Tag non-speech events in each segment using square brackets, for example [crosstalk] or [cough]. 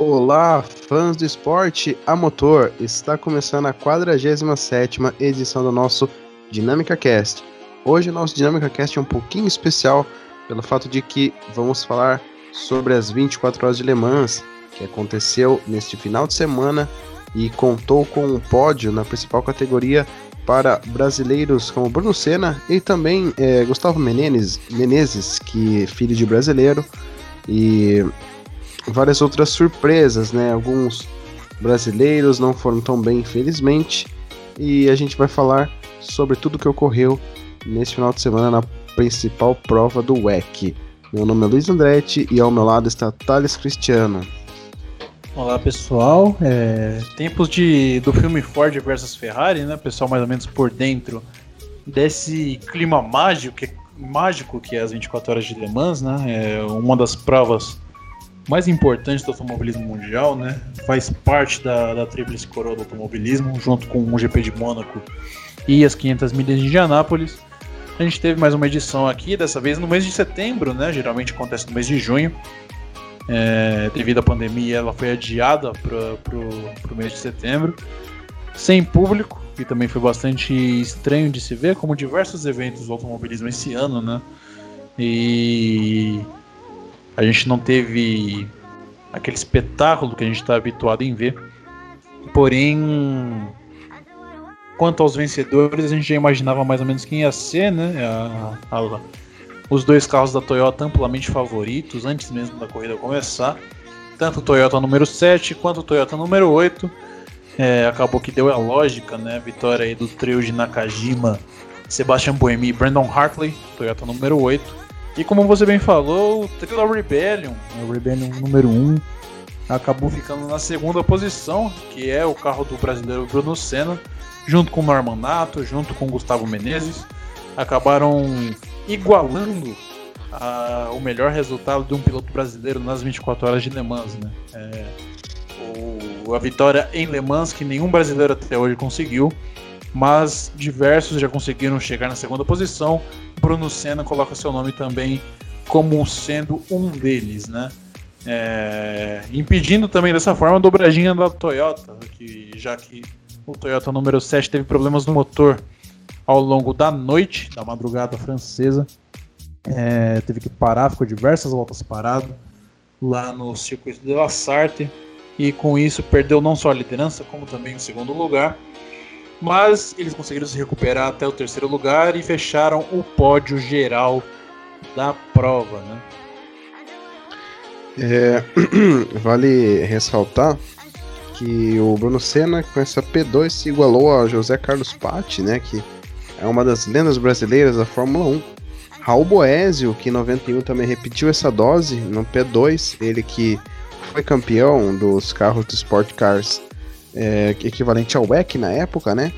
Olá, fãs do esporte a motor. Está começando a 47ª edição do nosso Dinâmica Cast. Hoje o nosso Dinâmica Cast é um pouquinho especial pelo fato de que vamos falar sobre as 24 horas de Le Mans, que aconteceu neste final de semana e contou com um pódio na principal categoria para brasileiros como Bruno Senna e também é, Gustavo Menezes, Menezes, que é filho de brasileiro, e várias outras surpresas, né? Alguns brasileiros não foram tão bem, infelizmente, e a gente vai falar sobre tudo que ocorreu nesse final de semana na principal prova do WEC. Meu nome é Luiz Andretti e ao meu lado está Thales Cristiano. Olá pessoal, é, tempos de, do filme Ford versus Ferrari, né? Pessoal mais ou menos por dentro desse clima mágico que, mágico que é as 24 horas de Le Mans, né? É uma das provas mais importantes do automobilismo mundial, né? Faz parte da, da tríplice coroa do automobilismo, junto com o GP de Mônaco e as 500 milhas de Indianápolis. A gente teve mais uma edição aqui, dessa vez no mês de setembro, né? Geralmente acontece no mês de junho. É, devido à pandemia, ela foi adiada para o mês de setembro, sem público, e também foi bastante estranho de se ver, como diversos eventos do automobilismo esse ano, né? E a gente não teve aquele espetáculo que a gente está habituado em ver. Porém, quanto aos vencedores, a gente já imaginava mais ou menos quem ia ser, né? A, a, os dois carros da Toyota amplamente favoritos antes mesmo da corrida começar. Tanto o Toyota número 7 quanto o Toyota número 8. É, acabou que deu a lógica, né? Vitória aí do trio de Nakajima, Sebastian Buemi e Brandon Hartley, Toyota número 8. E como você bem falou, o Thriller Rebellion, o Rebellion número 1, acabou ficando na segunda posição, que é o carro do brasileiro Bruno Senna, junto com o Norman Nato, junto com o Gustavo Menezes, acabaram igualando a, o melhor resultado de um piloto brasileiro nas 24 horas de Le Mans. Né? É, o, a vitória em Le Mans que nenhum brasileiro até hoje conseguiu mas diversos já conseguiram chegar na segunda posição. Bruno Senna coloca seu nome também como sendo um deles, né? É, impedindo também dessa forma a dobradinha da Toyota, que já que o Toyota número 7 teve problemas no motor ao longo da noite, da madrugada francesa. É, teve que parar, ficou diversas voltas parado lá no circuito de La Sarthe e com isso perdeu não só a liderança, como também o segundo lugar. Mas eles conseguiram se recuperar até o terceiro lugar e fecharam o pódio geral da prova, né? É, [clears throat] vale ressaltar que o Bruno Senna com essa P2 se igualou a José Carlos Patti, né, que é uma das lendas brasileiras da Fórmula 1. Raul Boésio, que em 91 também repetiu essa dose no P2, ele que foi campeão dos carros de Sport Cars é, equivalente ao WEC na época, né?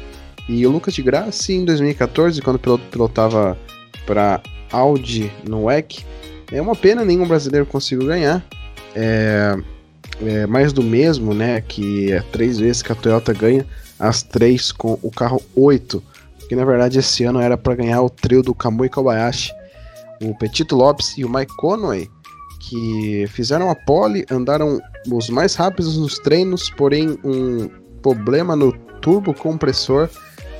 E o Lucas de Grassi em 2014, quando pilotava para Audi no WEC. É uma pena nenhum brasileiro conseguiu ganhar. É, é mais do mesmo, né? Que é três vezes que a Toyota ganha, as três com o carro 8. Que na verdade esse ano era para ganhar o trio do Kamui Kobayashi, o Petito Lopes e o Mike Conway que fizeram a pole, andaram os mais rápidos nos treinos, porém um problema no turbo compressor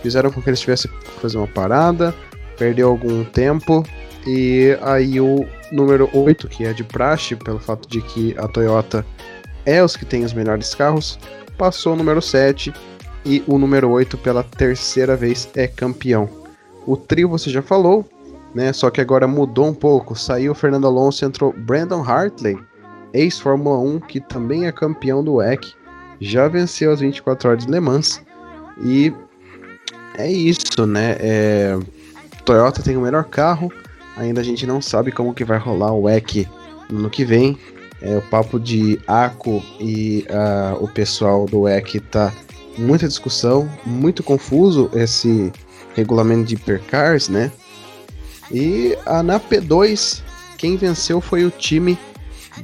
fizeram com que eles tivessem que fazer uma parada, perdeu algum tempo e aí o número 8, que é de praxe, pelo fato de que a Toyota é os que tem os melhores carros, passou o número 7 e o número 8 pela terceira vez é campeão. O trio você já falou, né? Só que agora mudou um pouco. Saiu o Fernando Alonso, entrou Brandon Hartley, ex-Fórmula 1, que também é campeão do WEC, já venceu as 24 horas de Le Mans. E é isso, né? É... Toyota tem o melhor carro, ainda a gente não sabe como que vai rolar o WEC no ano que vem. É, o papo de ACO e uh, o pessoal do WEC tá muita discussão, muito confuso esse regulamento de hipercars, né? E a, na P2, quem venceu foi o time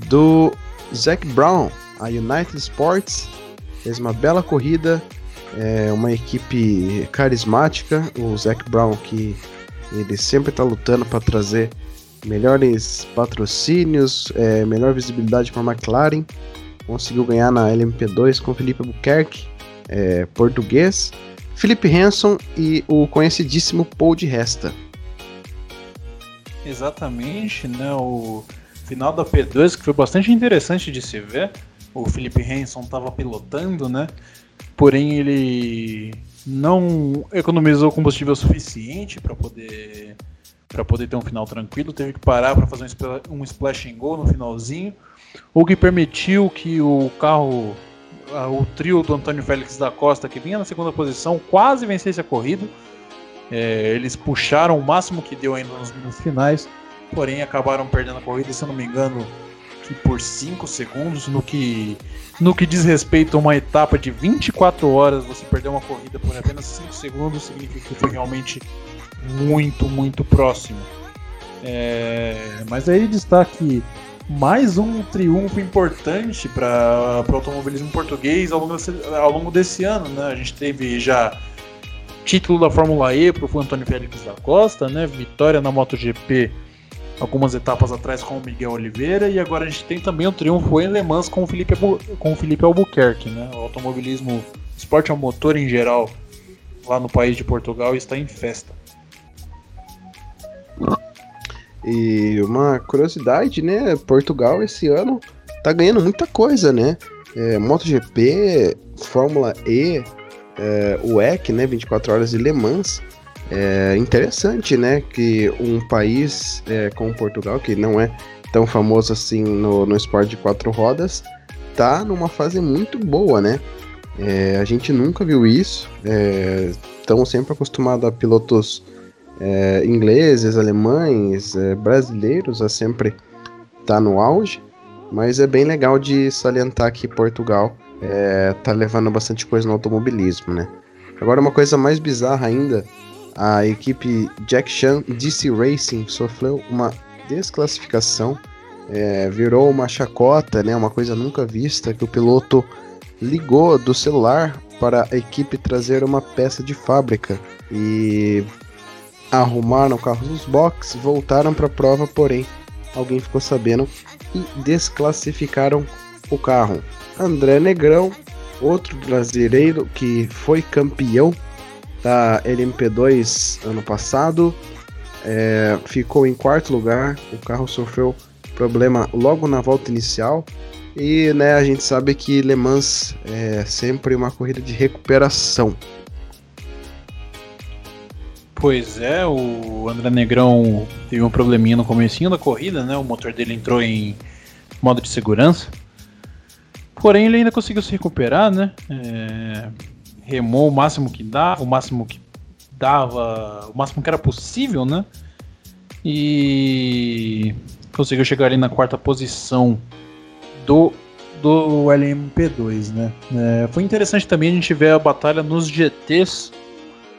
do Zac Brown, a United Sports. Fez uma bela corrida, é uma equipe carismática. O Zac Brown, que ele sempre está lutando para trazer melhores patrocínios, é, melhor visibilidade para a McLaren. conseguiu ganhar na LMP2 com Felipe Albuquerque, é, português, Felipe Hanson e o conhecidíssimo Paul de Resta. Exatamente, né? O final da P2 que foi bastante interessante de se ver. O Felipe Hanson estava pilotando, né? Porém ele não economizou combustível suficiente para poder para poder ter um final tranquilo, teve que parar para fazer um, splash and go no finalzinho, o que permitiu que o carro, o trio do Antônio Félix da Costa, que vinha na segunda posição, quase vencesse a corrida. É, eles puxaram o máximo que deu ainda nos minutos finais, porém acabaram perdendo a corrida, se eu não me engano, por 5 segundos, no que, no que diz respeito a uma etapa de 24 horas, você perder uma corrida por apenas 5 segundos, significa que foi realmente muito, muito próximo. É, mas aí destaque mais um triunfo importante para o automobilismo português ao longo, desse, ao longo desse ano. Né? A gente teve já título da Fórmula E para o Antônio Félix da Costa, né? vitória na MotoGP algumas etapas atrás com o Miguel Oliveira e agora a gente tem também o triunfo em Le Mans com o Felipe, com o Felipe Albuquerque. Né? O automobilismo, esporte ao motor em geral, lá no país de Portugal está em festa. E uma curiosidade, né? Portugal esse ano tá ganhando muita coisa, né? É, MotoGP, Fórmula E, é, o EC, né? 24 horas de Le Mans. É interessante, né? Que um país é, como Portugal, que não é tão famoso assim no, no esporte de quatro rodas, tá numa fase muito boa, né? É, a gente nunca viu isso. Estamos é, sempre acostumados a pilotos é, ingleses, alemães, é, brasileiros a sempre estar tá no auge, mas é bem legal de salientar que Portugal é, tá levando bastante coisa no automobilismo, né? Agora uma coisa mais bizarra ainda, a equipe Jack Chan DC Racing sofreu uma desclassificação, é, virou uma chacota, né? Uma coisa nunca vista que o piloto ligou do celular para a equipe trazer uma peça de fábrica e arrumaram o carro nos boxes, voltaram para a prova, porém alguém ficou sabendo e desclassificaram o carro. André Negrão, outro brasileiro que foi campeão da LMP2 ano passado, é, ficou em quarto lugar. O carro sofreu problema logo na volta inicial. E né, a gente sabe que Le Mans é sempre uma corrida de recuperação. Pois é, o André Negrão teve um probleminha no comecinho da corrida, né? O motor dele entrou em modo de segurança. Porém, ele ainda conseguiu se recuperar, né? É, remou o máximo que dava, o máximo que dava, o máximo que era possível, né? E conseguiu chegar ali na quarta posição do do LMP2, né? É, foi interessante também a gente ver a batalha nos GTs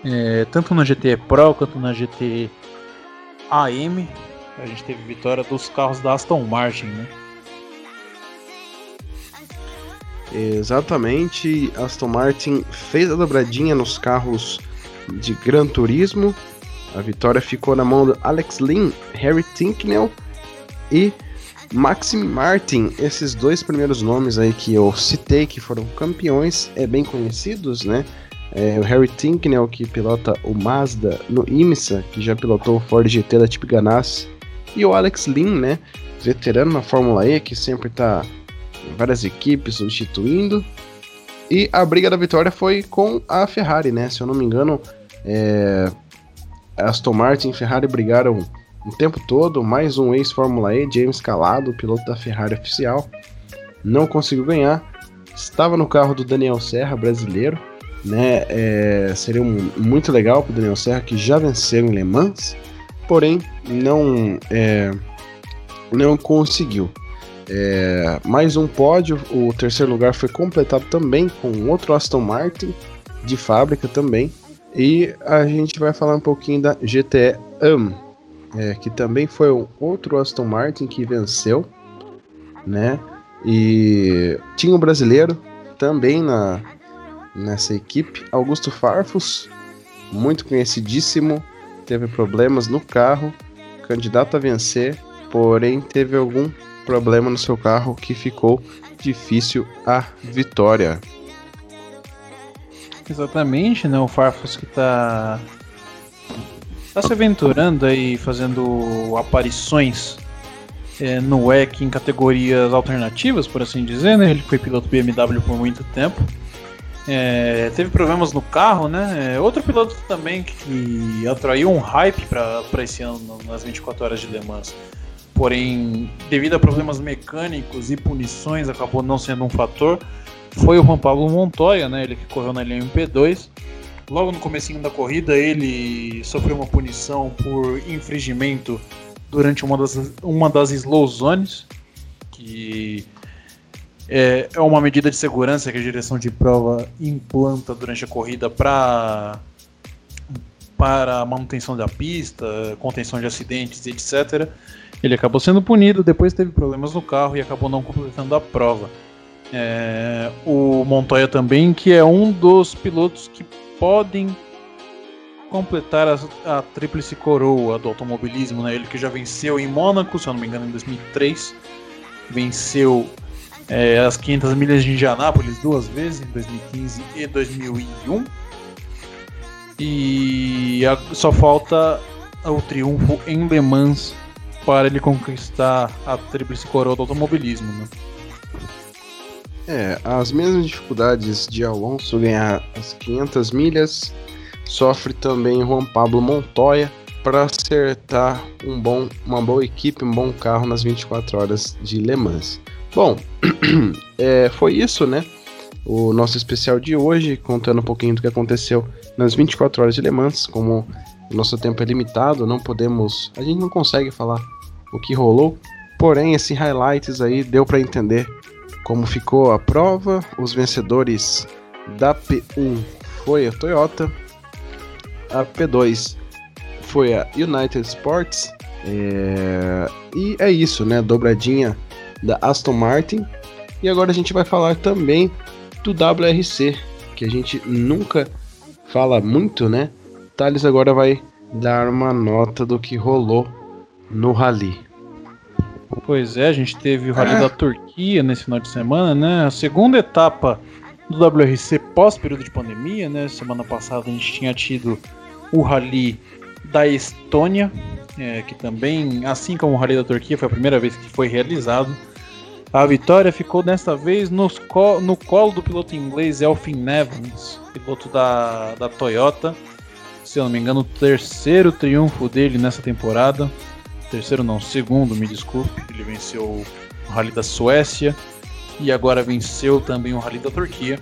é, tanto na GT Pro quanto na GT AM, a gente teve vitória dos carros da Aston Martin, né? Exatamente, Aston Martin fez a dobradinha nos carros de Gran Turismo. A vitória ficou na mão do Alex Lynn, Harry Tinknell e Maxim Martin. Esses dois primeiros nomes aí que eu citei, que foram campeões, é bem conhecidos, né? É, o Harry Tinknell, que pilota o Mazda no IMSA, que já pilotou o Ford GT da Tip Ganassi. E o Alex Lynn, né? Veterano na Fórmula E, que sempre está várias equipes substituindo. E a briga da vitória foi com a Ferrari, né? Se eu não me engano, é... Aston Martin e Ferrari brigaram o tempo todo. Mais um ex-Fórmula E, James Calado, piloto da Ferrari oficial, não conseguiu ganhar. Estava no carro do Daniel Serra, brasileiro, né? É, seria um, muito legal para o Daniel Serra, que já venceu em Le Mans, porém não, é, não conseguiu. É, mais um pódio, o terceiro lugar foi completado também com outro Aston Martin de fábrica também. E a gente vai falar um pouquinho da GTE AM, é, que também foi um outro Aston Martin que venceu, né? E tinha um brasileiro também na, nessa equipe. Augusto Farfus, muito conhecidíssimo, teve problemas no carro, candidato a vencer, porém teve algum problema no seu carro que ficou difícil a vitória. Exatamente, né? O Farfus que tá tá se aventurando aí, fazendo aparições é, no WEC em categorias alternativas, por assim dizer, né? Ele foi piloto BMW por muito tempo. É, teve problemas no carro, né? É, outro piloto também que atraiu um hype para esse ano nas 24 horas de Le Mans. Porém, devido a problemas mecânicos e punições, acabou não sendo um fator. Foi o Juan Pablo Montoya, né? Ele que correu na linha MP2. Logo no comecinho da corrida, ele sofreu uma punição por infringimento durante uma das, uma das slow zones, que é, é uma medida de segurança que a direção de prova implanta durante a corrida para para manutenção da pista, contenção de acidentes, etc. Ele acabou sendo punido, depois teve problemas no carro e acabou não completando a prova. É, o Montoya também, que é um dos pilotos que podem completar a, a tríplice coroa do automobilismo, né? Ele que já venceu em Mônaco, se eu não me engano, em 2003, venceu é, as 500 milhas de Indianápolis duas vezes, em 2015 e 2001. E a, só falta o triunfo em Le Mans para ele conquistar a tríplice coroa do automobilismo. Né? É, as mesmas dificuldades de Alonso ganhar as 500 milhas, sofre também Juan Pablo Montoya para acertar um bom, uma boa equipe, um bom carro nas 24 horas de Le Mans. Bom, [clears throat] é, foi isso, né? O nosso especial de hoje, contando um pouquinho do que aconteceu nas 24 horas de Le Mans. Como o nosso tempo é limitado, não podemos. A gente não consegue falar o que rolou. Porém, esse highlights aí deu para entender como ficou a prova. Os vencedores da P1 foi a Toyota, a P2 foi a United Sports. É... E é isso, né? Dobradinha da Aston Martin. E agora a gente vai falar também do WRC, que a gente nunca fala muito, né? Thales agora vai dar uma nota do que rolou no Rally. Pois é, a gente teve o Rally ah. da Turquia nesse final de semana, né? A segunda etapa do WRC pós-período de pandemia, né? Semana passada a gente tinha tido o Rally da Estônia, é, que também, assim como o Rally da Turquia, foi a primeira vez que foi realizado. A vitória ficou desta vez no colo do piloto inglês Elfin Evans, piloto da, da Toyota. Se eu não me engano, o terceiro triunfo dele nessa temporada terceiro não, segundo, me desculpe. Ele venceu o Rally da Suécia e agora venceu também o Rally da Turquia.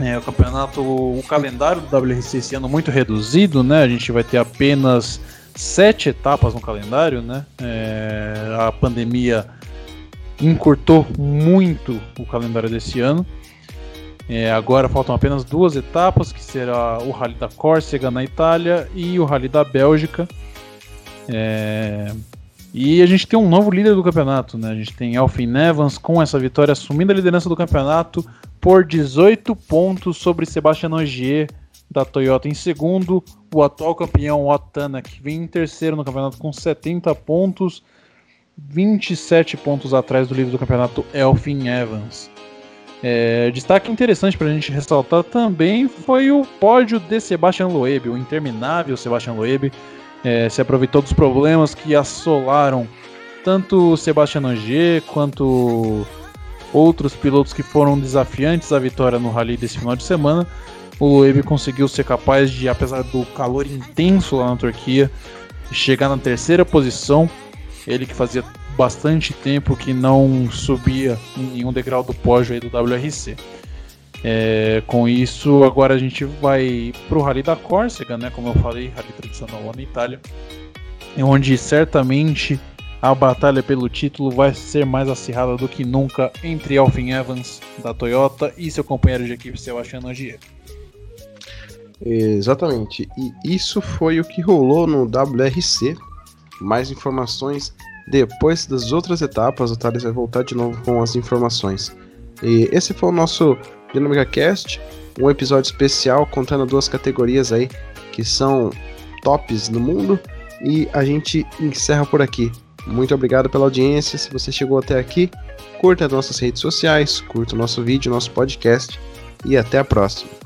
É, o campeonato, o calendário do WRC esse ano muito reduzido, né? A gente vai ter apenas sete etapas no calendário, né? É, a pandemia encurtou muito o calendário desse ano. É, agora faltam apenas duas etapas, que será o Rally da Córcega na Itália e o Rally da Bélgica. É... E a gente tem um novo líder do campeonato, né? A gente tem Alfin Evans com essa vitória assumindo a liderança do campeonato por 18 pontos sobre Sebastian Ogier da Toyota em segundo, o atual campeão Otana que vem em terceiro no campeonato com 70 pontos, 27 pontos atrás do líder do campeonato Elfin Evans. É, destaque interessante para a gente ressaltar também foi o pódio de Sebastian Loeb, o interminável Sebastian Loeb, é, se aproveitou dos problemas que assolaram tanto Sebastian Ogier quanto outros pilotos que foram desafiantes à vitória no rally desse final de semana. O Loeb conseguiu ser capaz de, apesar do calor intenso lá na Turquia, chegar na terceira posição. Ele que fazia bastante tempo que não subia em nenhum degrau do pódio aí do WRC. É, com isso, agora a gente vai para o Rally da Córcega, né? Como eu falei, Rally tradicional lá na Itália, onde certamente a batalha pelo título vai ser mais acirrada do que nunca entre Alvin Evans da Toyota e seu companheiro de equipe Sebastian Ogier. Exatamente, e isso foi o que rolou no WRC. Mais informações depois das outras etapas, o Thales vai voltar de novo com as informações. E esse foi o nosso Dinâmica Cast, um episódio especial contando duas categorias aí que são tops no mundo e a gente encerra por aqui. Muito obrigado pela audiência. Se você chegou até aqui, curta as nossas redes sociais, curta o nosso vídeo, nosso podcast e até a próxima.